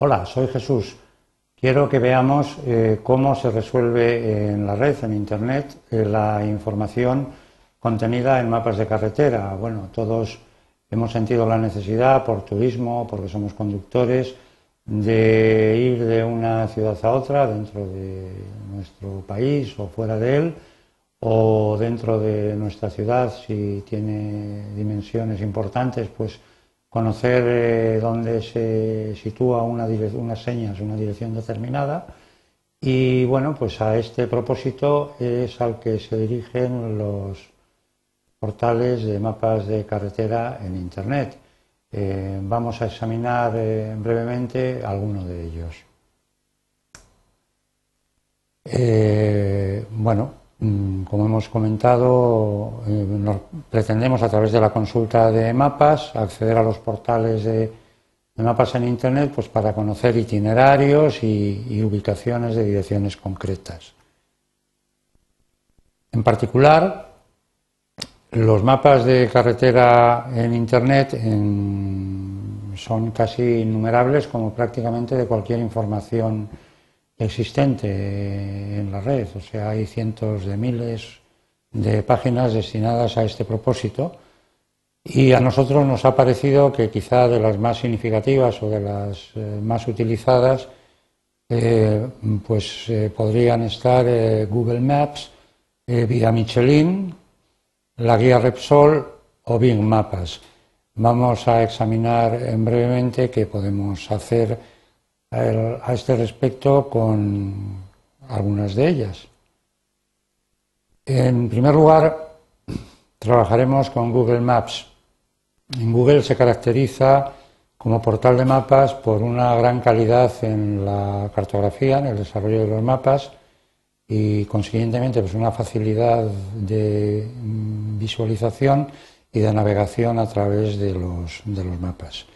Hola, soy Jesús. Quiero que veamos eh, cómo se resuelve en la red, en Internet, eh, la información contenida en mapas de carretera. Bueno, todos hemos sentido la necesidad por turismo, porque somos conductores, de ir de una ciudad a otra dentro de nuestro país o fuera de él, o dentro de nuestra ciudad, si tiene dimensiones importantes, pues conocer eh, dónde se sitúa una unas señas, una dirección determinada. Y bueno, pues a este propósito es al que se dirigen los portales de mapas de carretera en Internet. Eh, vamos a examinar eh, brevemente algunos de ellos. bueno, como hemos comentado, eh, pretendemos a través de la consulta de mapas acceder a los portales de, mapas en Internet pues para conocer itinerarios y, ubicaciones de direcciones concretas. En particular, los mapas de carretera en Internet son casi innumerables como prácticamente de cualquier información existente en la red. O sea, hay cientos de miles de páginas destinadas a este propósito. Y a nosotros nos ha parecido que quizá de las más significativas o de las eh, más utilizadas, eh, pues eh, podrían estar Google Maps, Vía Michelin, la guía Repsol o Bing Mapas. Vamos a examinar en brevemente qué podemos hacer a este respecto con algunas de ellas. En primer lugar, trabajaremos con Google Maps. En Google se caracteriza como portal de mapas por una gran calidad en la cartografía, en el desarrollo de los mapas y consiguientemente pues una facilidad de visualización y de navegación a través de los, de los mapas.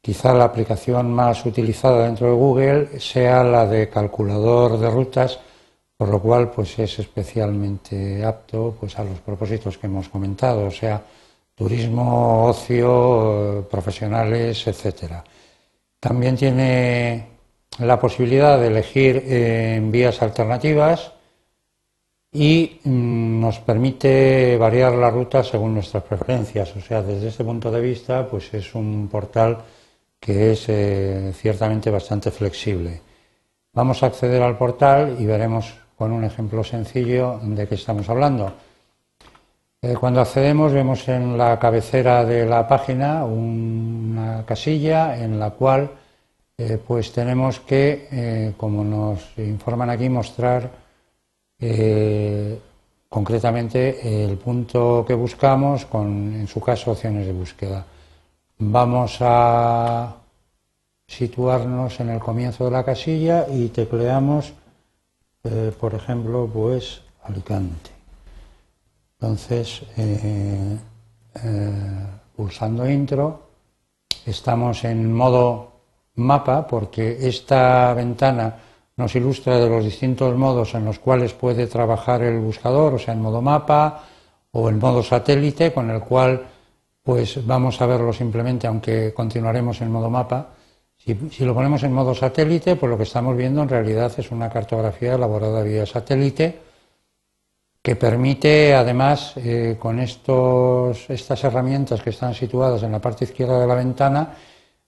Quizá la aplicación más utilizada dentro de Google sea la de calculador de rutas, por lo cual pues es especialmente apto pues a los propósitos que hemos comentado, sea, turismo, ocio, profesionales, etcétera. También tiene la posibilidad de elegir en vías alternativas y mm, nos permite variar la ruta según nuestras preferencias. O sea, desde este punto de vista, pues es un portal que es eh, ciertamente bastante flexible. Vamos a acceder al portal y veremos con un ejemplo sencillo de qué estamos hablando. Eh, cuando accedemos vemos en la cabecera de la página una casilla en la cual eh, pues tenemos que, como nos informan aquí, mostrar concretamente el punto que buscamos con, en su caso, opciones de búsqueda. Vamos a situarnos en el comienzo de la casilla y tecleamos, eh, por ejemplo, pues Alicante. Entonces, eh, eh, pulsando intro, estamos en modo mapa porque esta ventana nos ilustra de los distintos modos en los cuales puede trabajar el buscador, o sea, en modo mapa o en modo satélite, con el cual pues vamos a verlo simplemente, aunque continuaremos en modo mapa. Si, lo ponemos en modo satélite, pues lo que estamos viendo en realidad es una cartografía elaborada vía satélite que permite, además, eh, con estos, estas herramientas que están situadas en la parte izquierda de la ventana,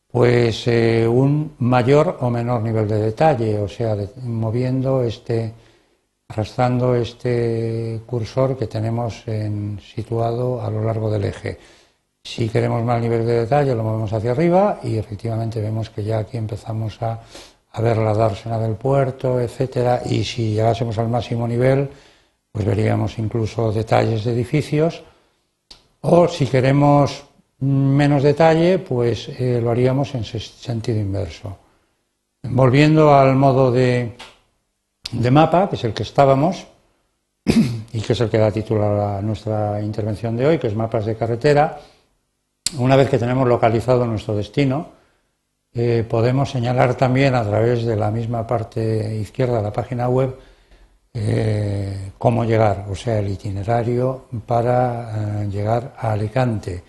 pues eh, un mayor o menor nivel de detalle, o sea, moviendo este, arrastrando este cursor que tenemos situado a lo largo del eje. Si queremos más nivel de detalle, lo movemos hacia arriba y efectivamente vemos que ya aquí empezamos a, ver la dársena del puerto, etcétera. Y si llegásemos al máximo nivel, pues veríamos incluso detalles de edificios. O si queremos menos detalle, pues eh, lo haríamos en sentido inverso. Volviendo al modo de, de mapa, que es el que estábamos, y que es el que da título a nuestra intervención de hoy, que es mapas de carretera, una vez que tenemos localizado nuestro destino, eh, podemos señalar también a través de la misma parte izquierda de la página web eh, cómo llegar, o sea, el itinerario para eh, llegar a Alicante.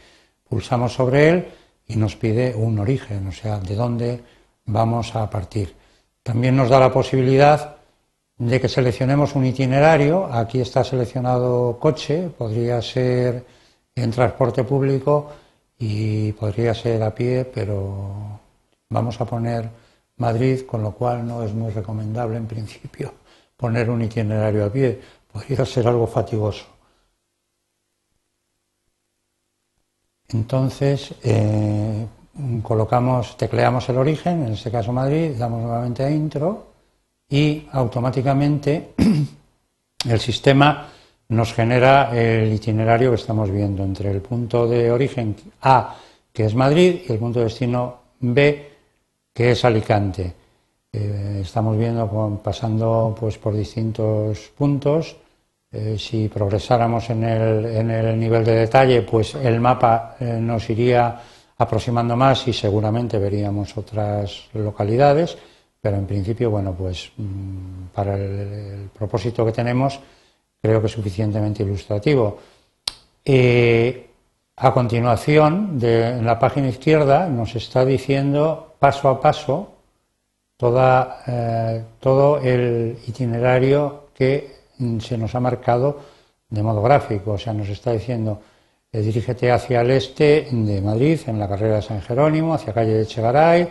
Pulsamos sobre él y nos pide un origen, o sea, de dónde vamos a partir. También nos da la posibilidad de que seleccionemos un itinerario. Aquí está seleccionado coche, podría ser en transporte público y podría ser a pie, pero vamos a poner Madrid, con lo cual no es muy recomendable en principio poner un itinerario a pie. Podría ser algo fatigoso. Entonces, eh, colocamos, tecleamos el origen, en este caso Madrid, damos nuevamente a intro y automáticamente el sistema nos genera el itinerario que estamos viendo entre el punto de origen A, que es Madrid, y el punto de destino B, que es Alicante. Eh, estamos viendo pasando pues por distintos puntos. Eh, si progresáramos en el, nivel de detalle, pues el mapa eh, nos iría aproximando más y seguramente veríamos otras localidades, pero en principio, bueno, pues mm, para el, propósito que tenemos creo que suficientemente ilustrativo. Eh, a continuación, en la página izquierda nos está diciendo paso a paso toda, eh, todo el itinerario que se nos ha marcado de modo gráfico, o sea, nos está diciendo eh, dirígete hacia el este de Madrid, en la carrera de San Jerónimo, hacia calle de Chegaray,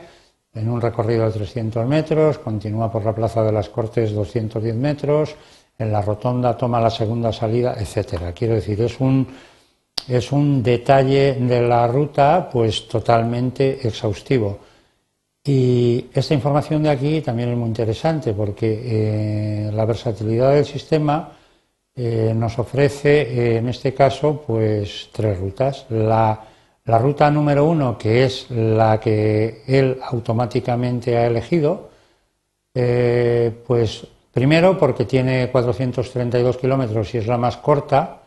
en un recorrido de 300 metros, continúa por la Plaza de las Cortes 210 metros, en la rotonda toma la segunda salida, etcétera. Quiero decir, es un, es un detalle de la ruta pues totalmente exhaustivo. Y esta información de aquí también es muy interesante porque eh, la versatilidad del sistema eh, nos ofrece, eh, en este caso, pues tres rutas. La, ruta número uno, que es la que él automáticamente ha elegido, pues primero porque tiene 432 kilómetros y es la más corta,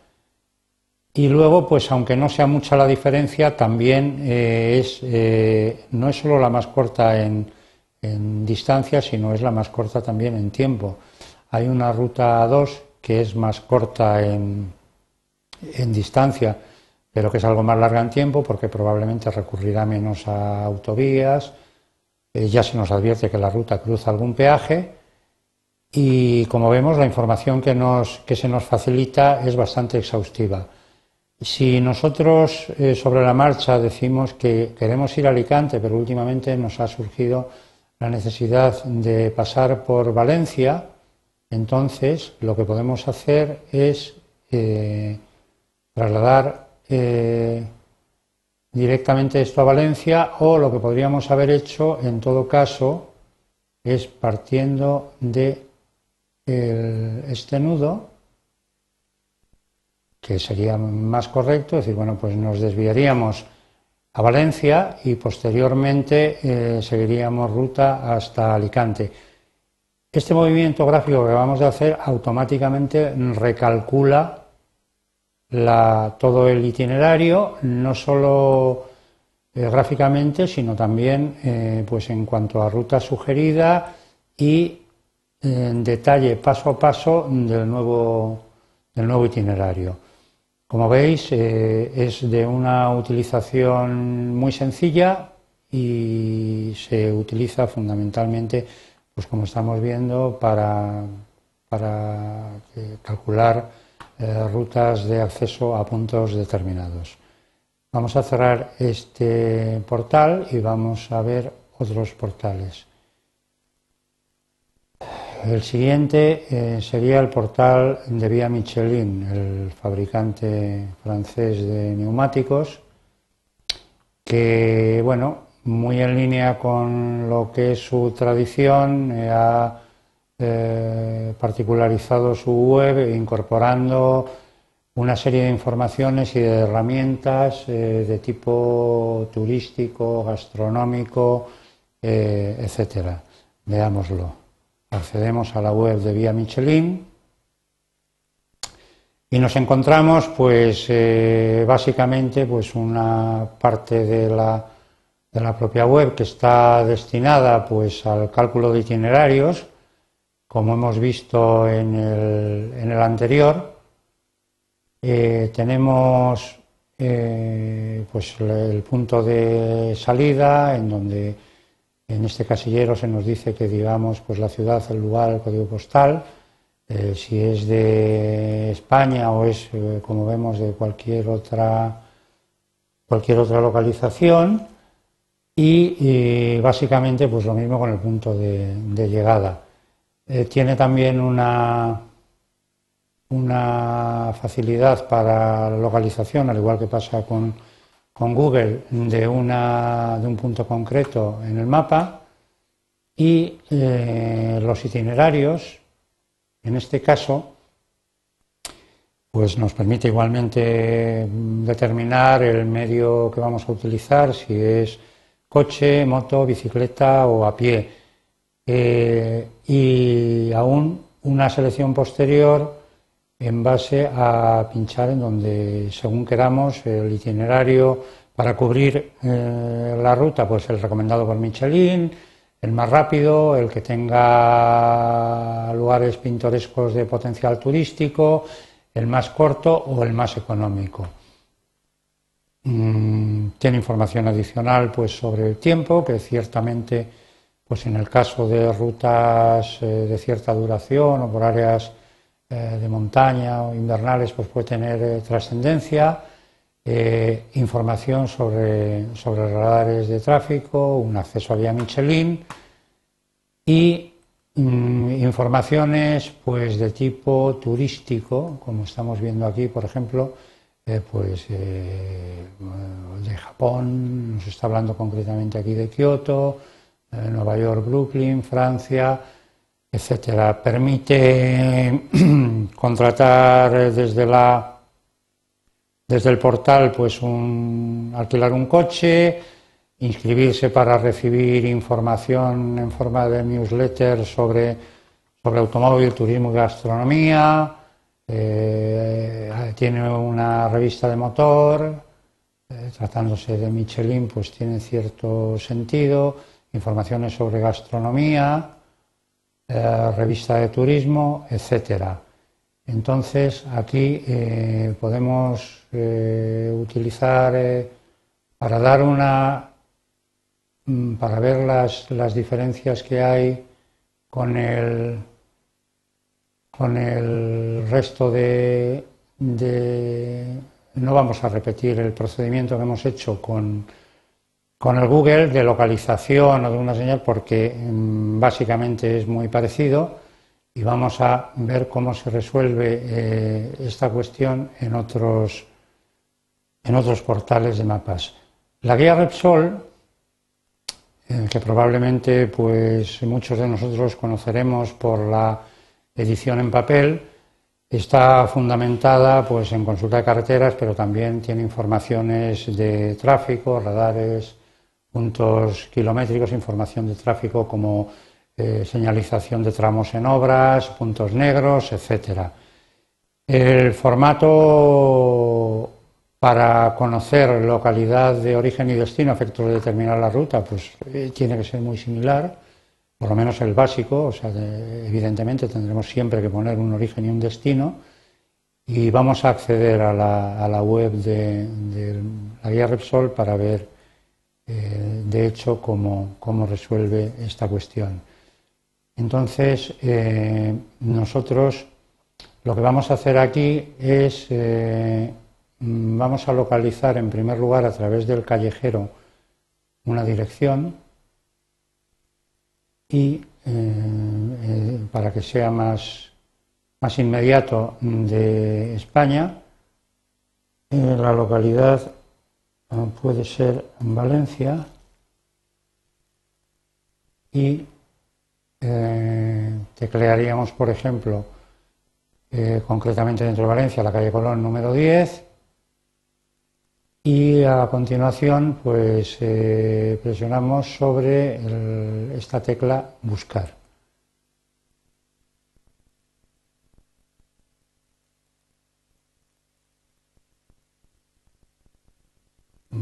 y luego, pues aunque no sea mucha la diferencia, también es, no es solo la más corta en, en distancia, sino es la más corta también en tiempo. Hay una ruta 2 que es más corta en, distancia, pero que es algo más larga en tiempo porque probablemente recurrirá menos a autovías. Eh, ya se nos advierte que la ruta cruza algún peaje y como vemos la información que, nos, que se nos facilita es bastante exhaustiva. Si nosotros eh, sobre la marcha decimos que queremos ir a Alicante, pero últimamente nos ha surgido la necesidad de pasar por Valencia, entonces, lo que podemos hacer es eh, trasladar eh, directamente esto a Valencia o lo que podríamos haber hecho, en todo caso, es partiendo de este nudo, que sería más correcto, es decir, bueno, pues nos desviaríamos a Valencia y posteriormente eh, seguiríamos ruta hasta Alicante. Este movimiento gráfico que vamos a hacer automáticamente recalcula todo el itinerario, no solo eh, gráficamente, sino también eh, pues en cuanto a ruta sugerida y en detalle paso a paso del nuevo, del nuevo itinerario. Como veis, eh, es de una utilización muy sencilla y se utiliza fundamentalmente pues como estamos viendo, para, calcular eh, rutas de acceso a puntos determinados. Vamos a cerrar este portal y vamos a ver otros portales. El siguiente eh, sería el portal de Vía Michelin, el fabricante francés de neumáticos, que bueno, muy en línea con lo que es su tradición, eh, ha eh, particularizado su web incorporando una serie de informaciones y de herramientas de tipo turístico, gastronómico, etcétera. Veámoslo. Accedemos a la web de Vía Michelin y nos encontramos, pues, básicamente, pues una parte de la de la propia web que está destinada pues al cálculo de itinerarios, como hemos visto en el, anterior. Eh, tenemos eh, pues el punto de salida en donde En este casillero se nos dice que digamos pues la ciudad, el lugar, el código postal. Eh, si es de España o es, eh, como vemos, de cualquier otra, cualquier otra localización. Y, básicamente pues lo mismo con el punto de, llegada. Eh, tiene también una, una facilidad para localización, al igual que pasa con con Google de, una, de un punto concreto en el mapa y eh, los itinerarios, en este caso, pues nos permite igualmente determinar el medio que vamos a utilizar, si es coche, moto, bicicleta o a pie. Eh, y aún una selección posterior en base a pinchar en donde, según queramos, el itinerario para cubrir eh, la ruta, pues el recomendado por Michelin, el más rápido, el que tenga lugares pintorescos de potencial turístico, el más corto o el más económico. Mm, tiene información adicional pues sobre el tiempo, que ciertamente pues en el caso de rutas eh, de cierta duración o por áreas eh, de montaña o invernales pues puede tener eh, trascendencia, eh, información sobre, sobre radares de tráfico, un acceso a vía Michelin y mm, informaciones pues de tipo turístico, como estamos viendo aquí, por ejemplo, pues de Japón, nos está hablando concretamente aquí de Kioto, Nueva York, Brooklyn, Francia, etcétera. Permite contratar desde la desde el portal pues un, alquilar un coche, inscribirse para recibir información en forma de newsletter sobre, sobre automóvil, turismo y gastronomía, eh, tiene una revista de motor, eh, tratándose de Michelin pues tiene cierto sentido, informaciones sobre gastronomía, eh, revista de turismo, etcétera. Entonces aquí eh, podemos eh, utilizar para dar una mm, para ver las, las, diferencias que hay con el con el resto de, de no vamos a repetir el procedimiento que hemos hecho con con el Google de localización o de una señal porque mm, básicamente es muy parecido y vamos a ver cómo se resuelve eh, esta cuestión en otros, en otros portales de mapas. La guía Repsol, que probablemente pues, muchos de nosotros conoceremos por la edición en papel, está fundamentada pues, en consulta de carreteras, pero también tiene informaciones de tráfico, radares, puntos kilométricos, información de tráfico como eh, señalización de tramos en obras, puntos negros, etcétera. El formato para conocer localidad de origen y destino a efectos de determinar la ruta, pues eh, tiene que ser muy similar, por lo menos el básico, o sea, evidentemente tendremos siempre que poner un origen y un destino, y vamos a acceder a la, web de, de la guía Repsol para ver eh, de hecho, cómo, resuelve esta cuestión. Entonces, eh, nosotros lo que vamos a hacer aquí es, eh, vamos a localizar en primer lugar a través del callejero una dirección y para que sea más, más inmediato de España, la localidad puede ser en Valencia y eh, teclearíamos, por ejemplo, eh, concretamente dentro de Valencia, la calle Colón número 10 y a continuación pues eh, presionamos sobre esta tecla buscar.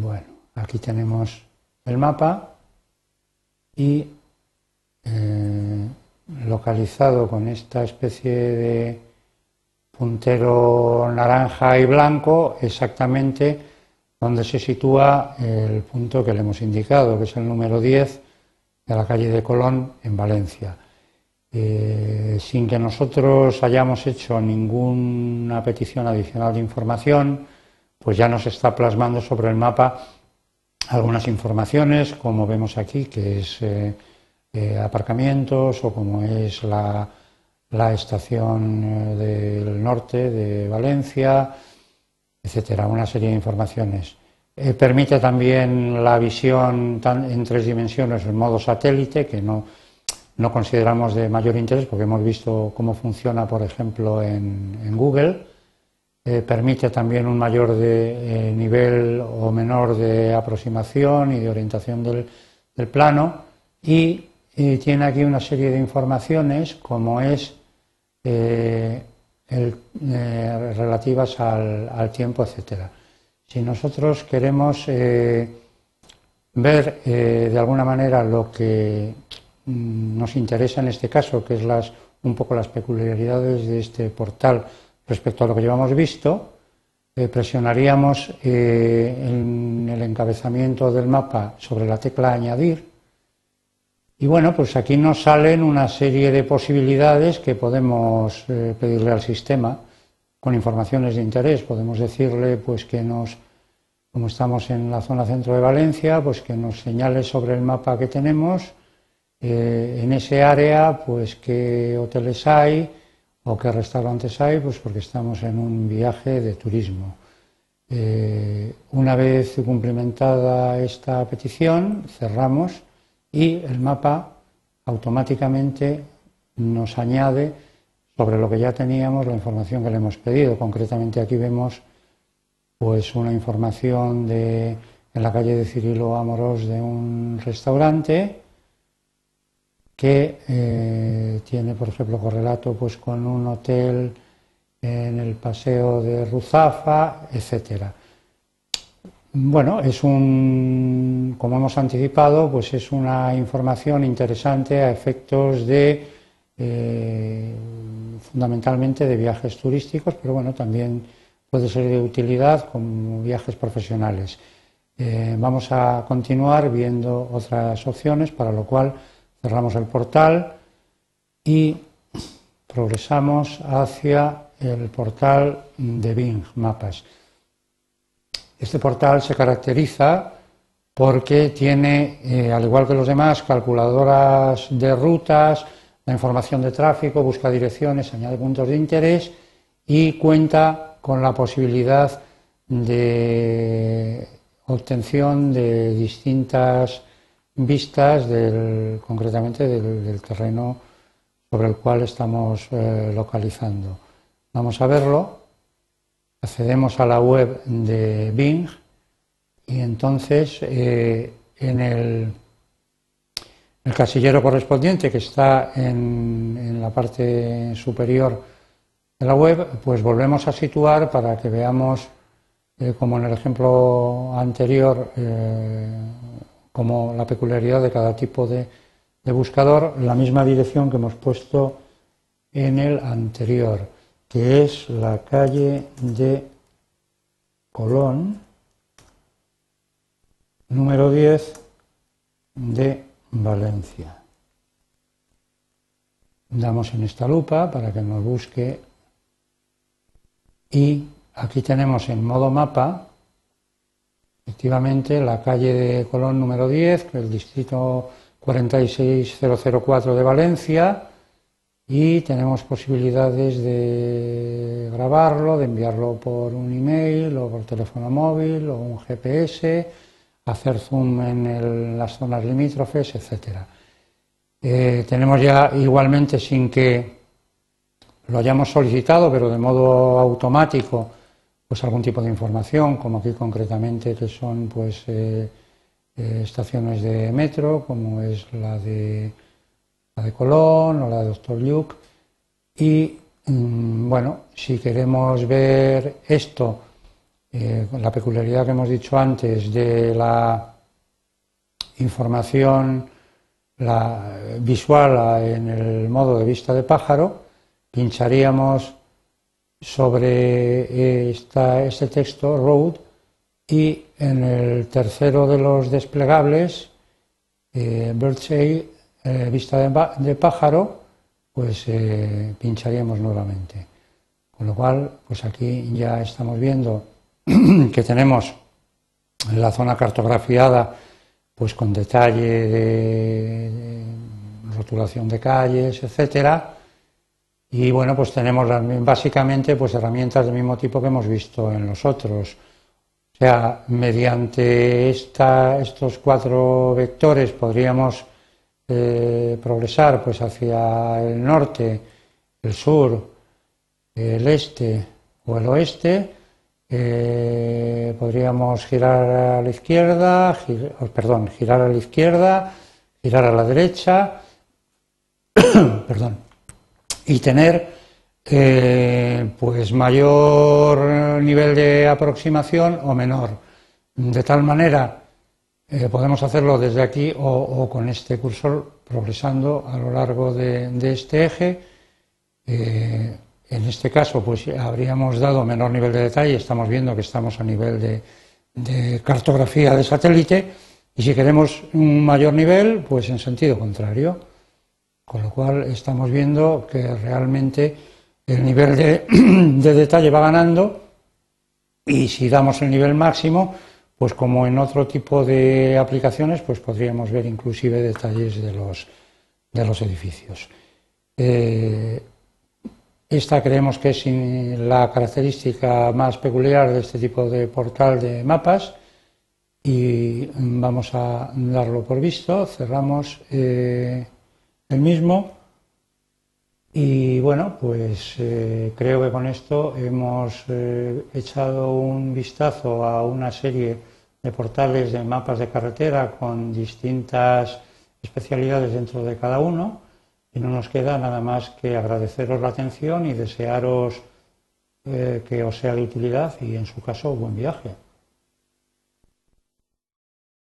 Bueno, aquí tenemos el mapa y eh, localizado con esta especie de puntero naranja y blanco exactamente donde se sitúa el punto que le hemos indicado, que es el número 10 de la calle de Colón en Valencia. Eh, sin que nosotros hayamos hecho ninguna petición adicional de información, pues ya nos está plasmando sobre el mapa algunas informaciones, como vemos aquí, que es eh, eh, aparcamientos o como es la, estación del norte de Valencia, etcétera, una serie de informaciones. permite también la visión en tres dimensiones en modo satélite, que no, no consideramos de mayor interés porque hemos visto cómo funciona, por ejemplo, en, Google. Eh, permite también un mayor de, eh, nivel o menor de aproximación y de orientación del, plano y, tiene aquí una serie de informaciones como es eh, relativas al, tiempo, etcétera. Si nosotros queremos ver de alguna manera lo que Mm, nos interesa en este caso, que es las, un poco las peculiaridades de este portal respecto a lo que llevamos visto, eh, presionaríamos eh, en el encabezamiento del mapa sobre la tecla añadir y bueno, pues aquí nos salen una serie de posibilidades que podemos eh, pedirle al sistema con informaciones de interés. Podemos decirle pues que nos, como estamos en la zona centro de Valencia, pues que nos señale sobre el mapa que tenemos en ese área, pues qué hoteles hay o qué restaurantes hay, pues porque estamos en un viaje de turismo. Eh, una vez cumplimentada esta petición, cerramos y el mapa automáticamente nos añade sobre lo que ya teníamos la información que le hemos pedido. Concretamente aquí vemos pues una información de en la calle de Cirilo Amorós de un restaurante que eh, tiene, por ejemplo, correlato pues, con un hotel en el paseo de Ruzafa, etcétera. Bueno, es un, como hemos anticipado, pues es una información interesante a efectos de, eh, fundamentalmente de viajes turísticos, pero bueno, también puede ser de utilidad como viajes profesionales. Eh, vamos a continuar viendo otras opciones, para lo cual cerramos el portal y progresamos hacia el portal de Bing Mapas. Este portal se caracteriza porque tiene, eh, al igual que los demás, calculadoras de rutas, la información de tráfico, busca direcciones, añade puntos de interés y cuenta con la posibilidad de obtención de distintas vistas del, concretamente del, terreno sobre el cual estamos eh, localizando. Vamos a verlo, accedemos a la web de Bing y entonces eh, en el, el, casillero correspondiente que está en, en, la parte superior de la web, pues volvemos a situar para que veamos, eh, como en el ejemplo anterior, como la peculiaridad de cada tipo de, buscador, la misma dirección que hemos puesto en el anterior, que es la calle de Colón, número 10 de Valencia. Damos en esta lupa para que nos busque y aquí tenemos en modo mapa Efectivamente, la calle de Colón número 10, el distrito 46004 de Valencia, y tenemos posibilidades de grabarlo, de enviarlo por un email o por teléfono móvil o un GPS, hacer zoom en las zonas limítrofes, etc. Eh, tenemos ya igualmente sin que lo hayamos solicitado, pero de modo automático, pues algún tipo de información, como aquí concretamente que son pues eh, eh, estaciones de metro, como es la de la de Colón o la de Doctor Luke. Y mm, bueno, si queremos ver esto, eh, la peculiaridad que hemos dicho antes de la información visual en el modo de vista de pájaro, pincharíamos sobre eh, esta, este texto, road, y en el tercero de los desplegables eh, Bird's vista de, pájaro, pues pincharíamos nuevamente. Con lo cual, pues aquí ya estamos viendo que tenemos la zona cartografiada pues con detalle de, rotulación de calles, etcétera. Y bueno, pues tenemos básicamente pues herramientas del mismo tipo que hemos visto en los otros. O sea, mediante estos cuatro vectores podríamos eh, progresar pues hacia el norte, el sur, el este o el oeste. Eh, podríamos girar a la izquierda, oh, perdón, girar a la izquierda, girar a la derecha, perdón, y tener eh, pues mayor nivel de aproximación o menor. De tal manera eh, podemos hacerlo desde aquí o, con este cursor progresando a lo largo de, de este eje. En este caso, pues habríamos dado menor nivel de detalle, estamos viendo que estamos a nivel de, cartografía de satélite, y si queremos un mayor nivel, pues en sentido contrario. Con lo cual estamos viendo que realmente el nivel de, de detalle va ganando y si damos el nivel máximo, pues como en otro tipo de aplicaciones, pues podríamos ver inclusive detalles de los, de los edificios. Eh, esta creemos que es la característica más peculiar de este tipo de portal de mapas y vamos a darlo por visto. Cerramos eh, el mismo y bueno, pues eh, creo que con esto hemos eh, echado un vistazo a una serie de portales de mapas de carretera con distintas especialidades dentro de cada uno y no nos queda nada más que agradeceros la atención y desearos eh, que os sea de utilidad y en su caso buen viaje.